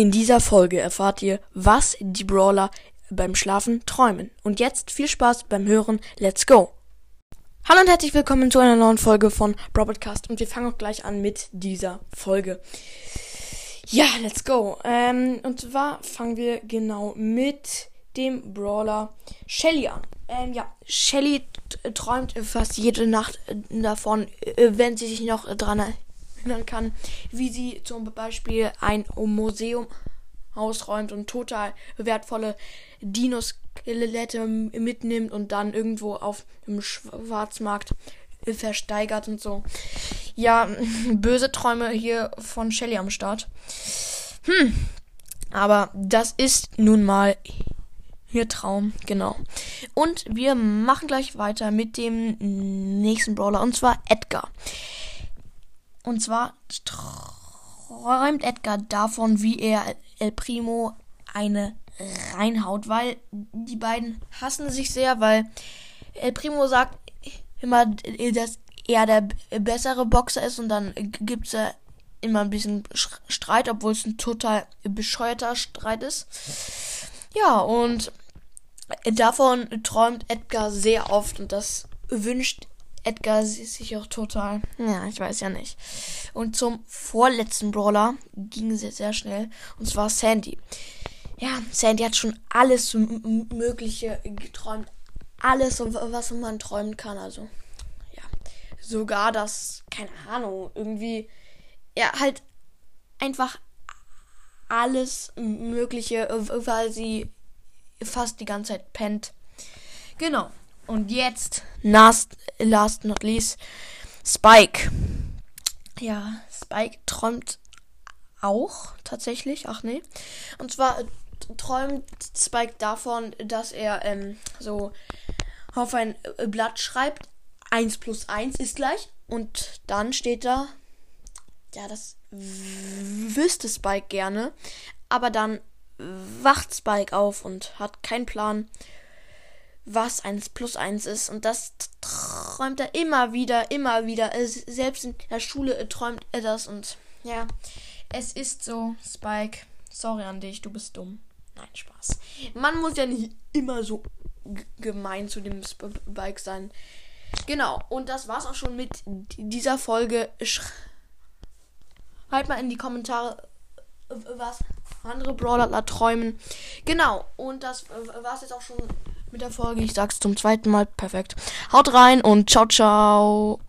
In dieser Folge erfahrt ihr, was die Brawler beim Schlafen träumen. Und jetzt viel Spaß beim Hören. Let's go! Hallo und herzlich willkommen zu einer neuen Folge von Broadcast und wir fangen auch gleich an mit dieser Folge. Ja, let's go. Ähm, und zwar fangen wir genau mit dem Brawler Shelly an. Ähm, ja, Shelly träumt fast jede Nacht davon, äh, wenn sie sich noch dran erinnern kann, wie sie zum Beispiel ein Museum ausräumt und total wertvolle Dinoskelette mitnimmt und dann irgendwo auf dem Schwarzmarkt versteigert und so. Ja, böse Träume hier von Shelly am Start. Hm. Aber das ist nun mal ihr Traum, genau. Und wir machen gleich weiter mit dem nächsten Brawler und zwar Edgar. Und zwar träumt Edgar davon, wie er El Primo eine reinhaut, weil die beiden hassen sich sehr, weil El Primo sagt immer, dass er der bessere Boxer ist und dann gibt es ja immer ein bisschen Streit, obwohl es ein total bescheuerter Streit ist. Ja, und davon träumt Edgar sehr oft und das wünscht Edgar sich auch total. Ja, ich weiß ja nicht. Und zum vorletzten Brawler ging es sehr schnell. Und zwar Sandy. Ja, Sandy hat schon alles Mögliche geträumt. Alles, was man träumen kann. Also, ja. Sogar das, keine Ahnung, irgendwie. Ja, halt einfach alles Mögliche, weil sie fast die ganze Zeit pennt. Genau. Und jetzt, last, last not least, Spike. Ja, Spike träumt auch tatsächlich. Ach nee. Und zwar träumt Spike davon, dass er ähm, so auf ein äh, Blatt schreibt, 1 plus 1 ist gleich. Und dann steht da, ja, das wüsste Spike gerne. Aber dann wacht Spike auf und hat keinen Plan was 1 plus 1 ist. Und das träumt er immer wieder, immer wieder. Selbst in der Schule träumt er das. Und ja, es ist so, Spike. Sorry an dich, du bist dumm. Nein, Spaß. Man muss ja nicht immer so gemein zu dem Spike sein. Genau, und das war's auch schon mit dieser Folge. Schreibt mal in die Kommentare, was andere Brawler träumen. Genau, und das war's jetzt auch schon mit der Folge. Ich sag's zum zweiten Mal. Perfekt. Haut rein und ciao, ciao.